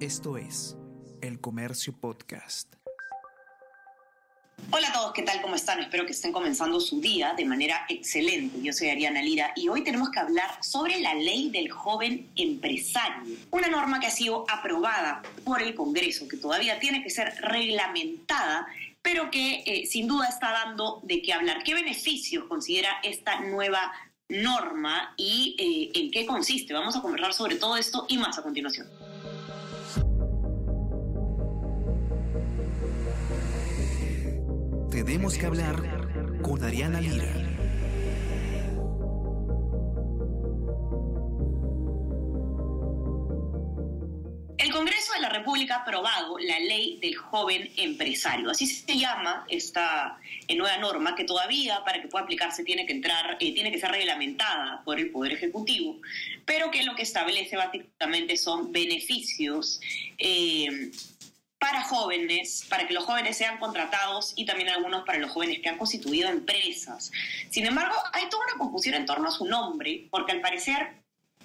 Esto es El Comercio Podcast. Hola a todos, ¿qué tal? ¿Cómo están? Espero que estén comenzando su día de manera excelente. Yo soy Ariana Lira y hoy tenemos que hablar sobre la ley del joven empresario, una norma que ha sido aprobada por el Congreso, que todavía tiene que ser reglamentada, pero que eh, sin duda está dando de qué hablar. ¿Qué beneficios considera esta nueva norma y eh, en qué consiste? Vamos a conversar sobre todo esto y más a continuación. Tenemos que hablar con Ariana Lira. El Congreso de la República ha aprobado la ley del joven empresario. Así se llama esta eh, nueva norma que todavía para que pueda aplicarse tiene que entrar, eh, tiene que ser reglamentada por el Poder Ejecutivo, pero que lo que establece básicamente son beneficios eh, para jóvenes, para que los jóvenes sean contratados y también algunos para los jóvenes que han constituido empresas. Sin embargo, hay toda una confusión en torno a su nombre, porque al parecer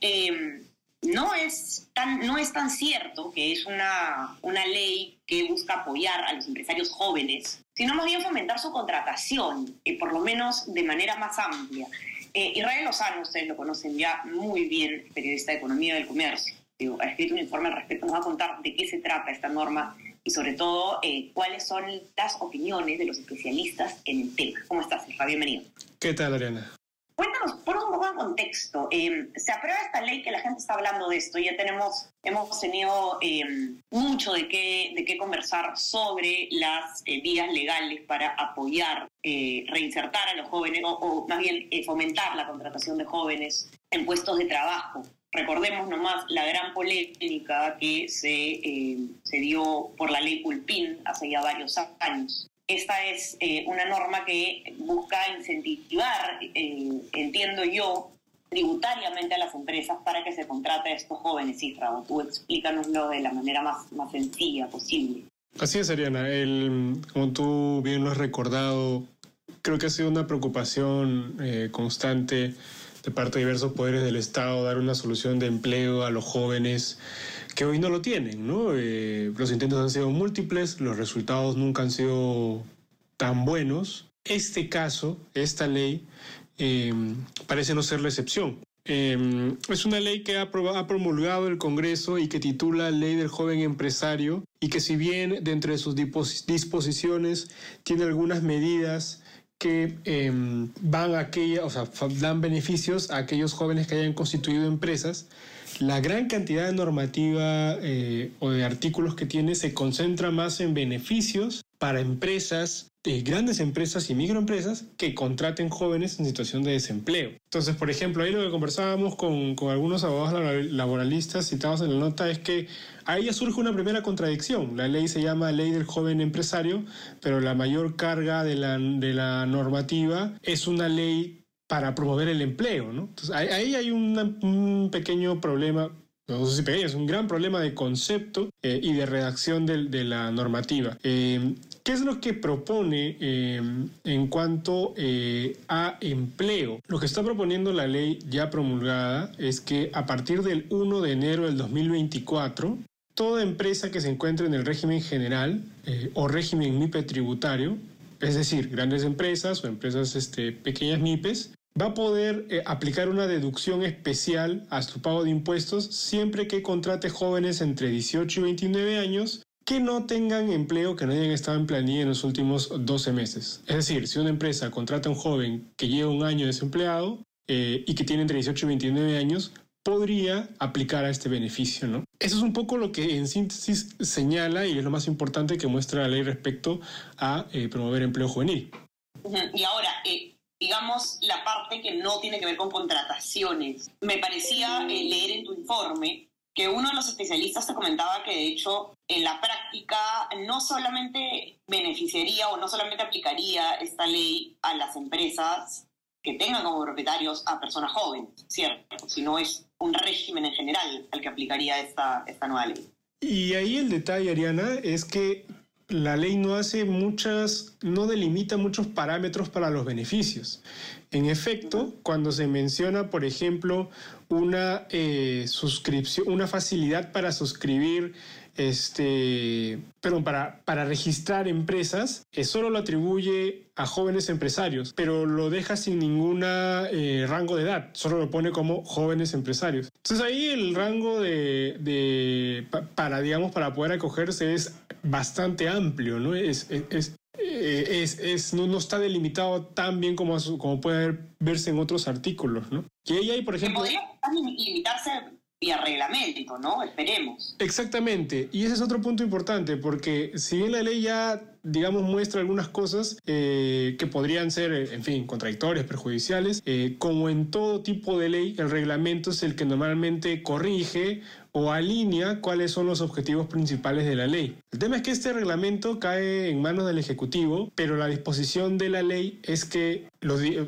eh, no, es tan, no es tan cierto que es una, una ley que busca apoyar a los empresarios jóvenes, sino más bien fomentar su contratación, eh, por lo menos de manera más amplia. Eh, Israel Lozano, ustedes lo conocen ya muy bien, periodista de Economía del Comercio ha escrito un informe al respecto, nos va a contar de qué se trata esta norma y sobre todo eh, cuáles son las opiniones de los especialistas en el tema. ¿Cómo estás, Rafa? Bienvenido. ¿Qué tal, Ariana? Contexto. Eh, se aprueba esta ley que la gente está hablando de esto. Ya tenemos, hemos tenido eh, mucho de qué, de qué conversar sobre las vías legales para apoyar, reinsertar a los jóvenes o, más bien fomentar la contratación de jóvenes en puestos de trabajo. Recordemos nomás la gran polémica que se, eh, se dio por la ley Pulpín hace ya varios años. Esta es eh, una norma que busca incentivar, eh, entiendo yo, tributariamente a las empresas para que se contrate a estos jóvenes. Isra, tú explícanoslo de la manera más, más sencilla posible. Así es, Ariana. El, como tú bien lo has recordado, creo que ha sido una preocupación constante de parte de diversos poderes del Estado dar una solución de empleo a los jóvenes que hoy no lo tienen. ¿no? Eh, los intentos han sido múltiples, los resultados nunca han sido tan buenos. Este caso, esta ley, em, parece no ser la excepción. Em, es una ley que ha, promulgado el Congreso y que titula Ley del Joven Empresario y que si bien de sus disposiciones tiene algunas medidas que em, van a aquella, o sea, dan beneficios a aquellos jóvenes que hayan constituido empresas. La gran cantidad de normativa eh, o de artículos que tiene se concentra más en beneficios para empresas, eh, grandes empresas y microempresas que contraten jóvenes en situación de desempleo. Entonces, por ejemplo, ahí lo que conversábamos con, con algunos abogados laboralistas citados en la nota es que ahí surge una primera contradicción. La ley se llama Ley del Joven Empresario, pero la mayor carga de la, de la normativa es una ley para promover el empleo, ¿no? Ahí hay un pequeño problema, no sé si pequeño, es un gran problema de concepto eh, y de redacción de, de la normativa. Eh, ¿Qué es lo que propone eh, en cuanto eh, a empleo? Lo que está proponiendo la ley ya promulgada es que a partir del 1 de enero del 2024, toda empresa que se encuentre en el régimen general eh, o régimen MIPE tributario, es decir, grandes empresas o empresas este, pequeñas MIPES, va a poder aplicar una deducción especial a su pago de impuestos siempre que contrate jóvenes entre 18 y 29 años que no tengan empleo, que no hayan estado en planilla en los últimos 12 meses. Es decir, si una empresa contrata a un joven que lleva un año desempleado eh, y que tiene entre 18 y 29 años, podría aplicar a este beneficio, ¿no? Eso es un poco lo que en síntesis señala y es lo más importante que muestra la ley respecto a eh, promover empleo juvenil. Y ahora, eh, digamos, la parte que no tiene que ver con contrataciones. Me parecía leer en tu informe que uno de los especialistas te comentaba que de hecho en la práctica no solamente beneficiaría o no solamente aplicaría esta ley a las empresas que tengan como propietarios a personas jóvenes, ¿cierto? Sino es un régimen en general al que aplicaría esta, esta nueva ley. Y ahí el detalle, Ariana, es que la ley no hace muchas, no delimita muchos parámetros para los beneficios. En efecto, cuando se menciona, por ejemplo, una eh, suscripción, una facilidad para suscribir este, perdón, para, para registrar empresas, eh, solo lo atribuye a jóvenes empresarios, pero lo deja sin ningún eh, rango de edad, solo lo pone como jóvenes empresarios. Entonces ahí el rango de, de para, digamos, para poder acogerse es bastante amplio, ¿no? Es, es, es, es, no, no, está delimitado tan bien como, como puede verse en otros artículos, ¿no? Que ahí hay, por ejemplo... Podría limitarse vía reglamento, ¿no? Esperemos. Exactamente. Y ese es otro punto importante, porque si bien la ley ya, digamos, muestra algunas cosas eh, que podrían ser, en fin, contradictorias, perjudiciales, eh, como en todo tipo de ley, el reglamento es el que normalmente corrige o alinea cuáles son los objetivos principales de la ley. El tema es que este reglamento cae en manos del Ejecutivo, pero la disposición de la ley es que,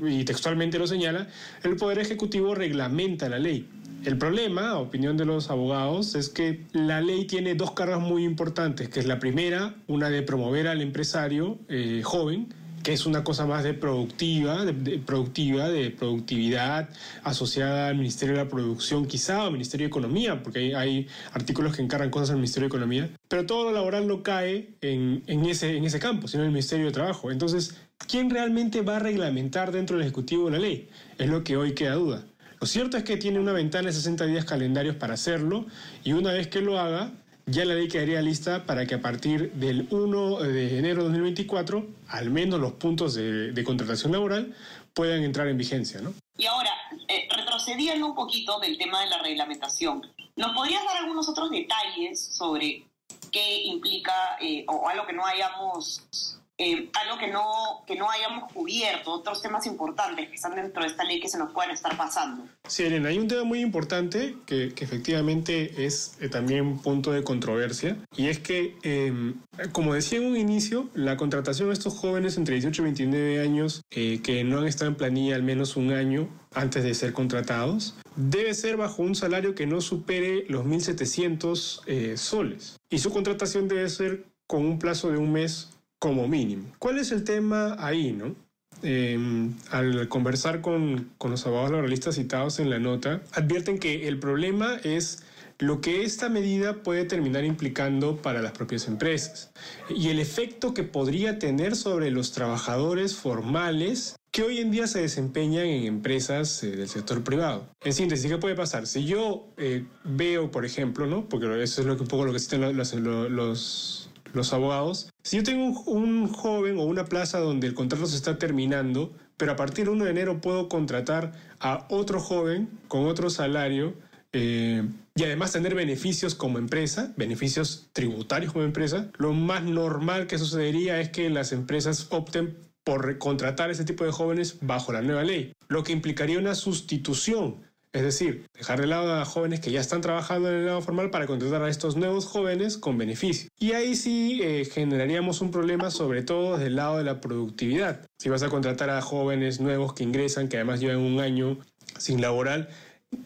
y textualmente lo señala, el Poder Ejecutivo reglamenta la ley. El problema, a opinión de los abogados, es que la ley tiene dos cargas muy importantes, que es la primera, una de promover al empresario eh, joven, que es una cosa más de productiva, de, productiva, de productividad asociada al Ministerio de la Producción, quizá, o Ministerio de Economía, porque hay, artículos que encargan cosas al Ministerio de Economía, pero todo lo laboral no cae en, ese, en ese campo, sino en el Ministerio de Trabajo. Entonces, ¿quién realmente va a reglamentar dentro del Ejecutivo la ley? Es lo que hoy queda duda. Lo cierto es que tiene una ventana de 60 días calendarios para hacerlo y una vez que lo haga, ya la ley quedaría lista para que a partir del 1 de enero de 2024, al menos los puntos de, contratación laboral puedan entrar en vigencia. ¿no? Y ahora, eh, retrocediendo un poquito del tema de la reglamentación, ¿nos podrías dar algunos otros detalles sobre qué implica eh, o algo que no hayamos eh, algo que no, que no hayamos cubierto, otros temas importantes que están dentro de esta ley que se nos pueden estar pasando. Sí, Elena, hay un tema muy importante que, que efectivamente es eh, también punto de controversia, y es que, em, como decía en un inicio, la contratación de estos jóvenes entre 18 y 29 años eh, que no han estado en planilla al menos un año antes de ser contratados, debe ser bajo un salario que no supere los 1.700 soles. Y su contratación debe ser con un plazo de un mes como mínimo. ¿Cuál es el tema ahí, no? Em, al conversar con, con los abogados laboralistas citados en la nota, advierten que el problema es lo que esta medida puede terminar implicando para las propias empresas y el efecto que podría tener sobre los trabajadores formales que hoy en día se desempeñan en empresas eh, del sector privado. En síntesis, ¿qué puede pasar? Si yo eh, veo, por ejemplo, ¿no? porque eso es lo que, un poco lo que existen los, los los abogados, si yo tengo un, joven o una plaza donde el contrato se está terminando, pero a partir del 1 de enero puedo contratar a otro joven con otro salario eh, y además tener beneficios como empresa, beneficios tributarios como empresa, lo más normal que sucedería es que las empresas opten por contratar a ese tipo de jóvenes bajo la nueva ley, lo que implicaría una sustitución es decir, dejar de lado a jóvenes que ya están trabajando en el lado formal para contratar a estos nuevos jóvenes con beneficio. Y ahí sí eh, generaríamos un problema sobre todo desde el lado de la productividad. Si vas a contratar a jóvenes nuevos que ingresan, que además llevan un año sin laboral,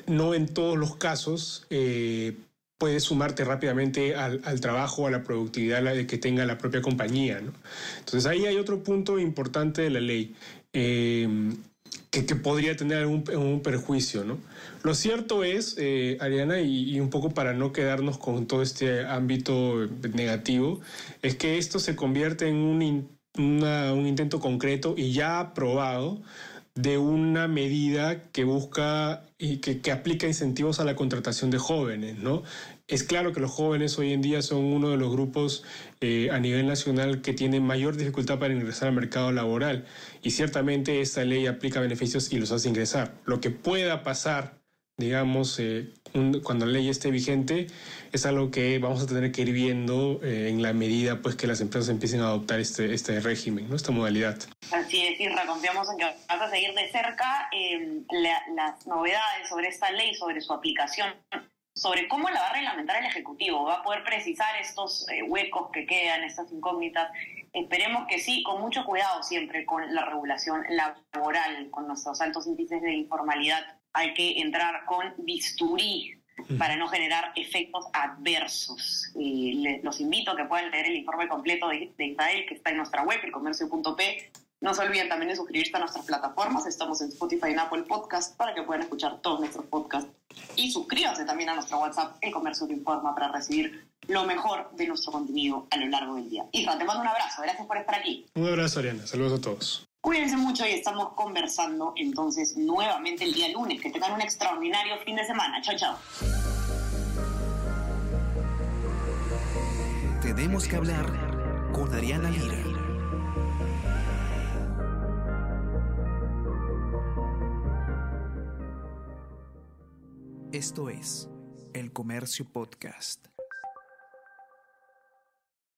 no en todos los casos eh, puedes sumarte rápidamente al, trabajo, a la productividad que tenga la propia compañía. Entonces ahí hay otro punto importante de la ley. Eh, que, podría tener algún, perjuicio, ¿no? Lo cierto es, eh, Ariana, y, un poco para no quedarnos con todo este ámbito negativo, es que esto se convierte en un, un intento concreto y ya aprobado de una medida que busca y que, que, aplica incentivos a la contratación de jóvenes, ¿no? Es claro que los jóvenes hoy en día son uno de los grupos eh, a nivel nacional que tienen mayor dificultad para ingresar al mercado laboral y ciertamente esta ley aplica beneficios y los hace ingresar. Lo que pueda pasar, digamos, eh, cuando la ley esté vigente, es algo que vamos a tener que ir viendo eh, en la medida pues que las empresas empiecen a adoptar este, este régimen, ¿no? esta modalidad. Así es, Irra, confiamos en que vas a seguir de cerca las novedades sobre esta ley, sobre su aplicación sobre cómo la va a reglamentar el Ejecutivo, va a poder precisar estos eh, huecos que quedan, estas incógnitas. Esperemos que sí, con mucho cuidado siempre con la regulación laboral, con nuestros altos índices de informalidad. Hay que entrar con bisturí para no generar efectos adversos. Y los invito a que puedan leer el informe completo de, Israel, que está en nuestra web, elcomercio.p, No se olviden también de suscribirse a nuestras plataformas. Estamos en Spotify y en Apple Podcast para que puedan escuchar todos nuestros podcasts. Y suscríbanse también a nuestro WhatsApp, El Comercio Te Informa, para recibir lo mejor de nuestro contenido a lo largo del día. Isra, te mando un abrazo. Gracias por estar aquí. Un abrazo, Ariana. Saludos a todos. Cuídense mucho y estamos conversando entonces nuevamente el día lunes. Que tengan un extraordinario fin de semana. Chao, chao. Tenemos que hablar con Ariana Lira. Esto es El Comercio Podcast.